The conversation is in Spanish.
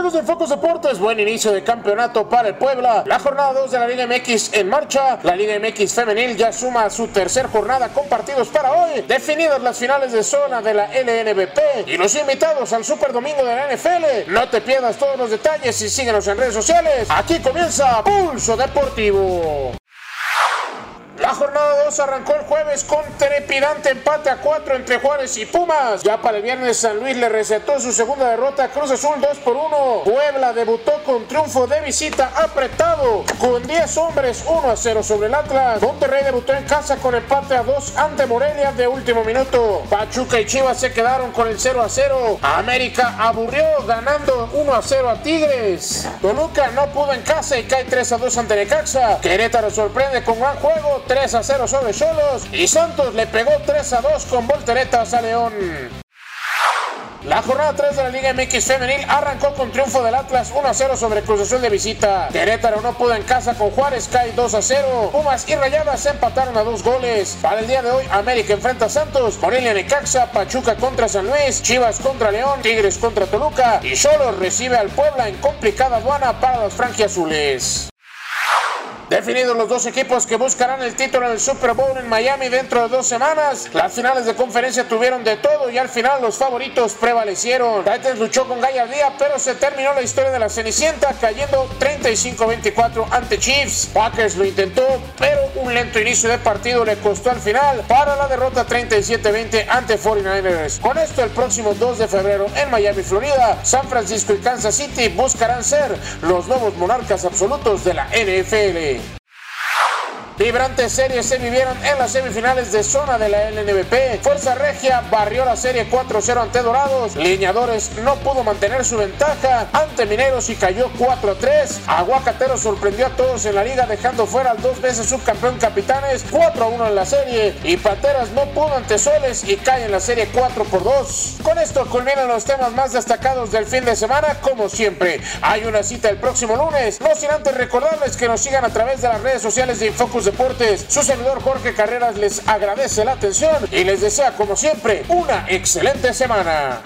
amigos de Focus Deportes? Buen inicio de campeonato para el Puebla. La jornada 2 de la Liga MX en marcha. La Liga MX femenil ya suma su tercer jornada con partidos para hoy. Definidas las finales de zona de la LNBP y los invitados al Super Domingo de la NFL. No te pierdas todos los detalles y síguenos en redes sociales. Aquí comienza Pulso Deportivo. La jornada 2 arrancó el jueves con trepidante empate a 4 entre Juárez y Pumas. Ya para el viernes San Luis le recetó su segunda derrota a Cruz Azul 2 por 1. Puebla debutó con triunfo de visita apretado con 10 hombres 1 a 0 sobre el Atlas. Monterrey debutó en casa con empate a 2 ante Morelia de último minuto. Pachuca y Chivas se quedaron con el 0 a 0. América aburrió ganando 1 a 0 a Tigres. Toluca no pudo en casa y cae 3 a 2 ante Necaxa. Querétaro sorprende con gran juego 3 a 0 sobre Solos y Santos le pegó 3 a 2 con volteretas a León. La jornada 3 de la Liga MX Femenil arrancó con triunfo del Atlas 1 a 0 sobre Cruz Azul de visita. Querétaro no pudo en casa con Juárez, cae 2 a 0. Pumas y Rayadas empataron a dos goles. Para el día de hoy, América enfrenta a Santos, Morelia Necaxa, Pachuca contra San Luis, Chivas contra León, Tigres contra Toluca y Solo recibe al Puebla en complicada aduana para los franjiazules. Definidos los dos equipos que buscarán el título en el Super Bowl en Miami dentro de dos semanas. Las finales de conferencia tuvieron de todo y al final los favoritos prevalecieron. Titans luchó con gallardía, pero se terminó la historia de la Cenicienta cayendo 35-24 ante Chiefs. Packers lo intentó, pero un lento inicio de partido le costó al final para la derrota 37-20 ante 49ers. Con esto el próximo 2 de febrero en Miami, Florida, San Francisco y Kansas City buscarán ser los nuevos monarcas absolutos de la NFL. Vibrantes series se vivieron en las semifinales de zona de la LNBP. Fuerza Regia barrió la serie 4-0 ante Dorados. Lineadores no pudo mantener su ventaja ante Mineros y cayó 4-3. Aguacatero sorprendió a todos en la liga dejando fuera al dos veces subcampeón Capitanes 4-1 en la serie. Y Pateras no pudo ante Soles y cae en la serie 4 por 2. Con esto culminan los temas más destacados del fin de semana. Como siempre, hay una cita el próximo lunes. No sin antes recordarles que nos sigan a través de las redes sociales de Infocus Su servidor Jorge Carreras les agradece la atención y les desea como siempre una excelente semana.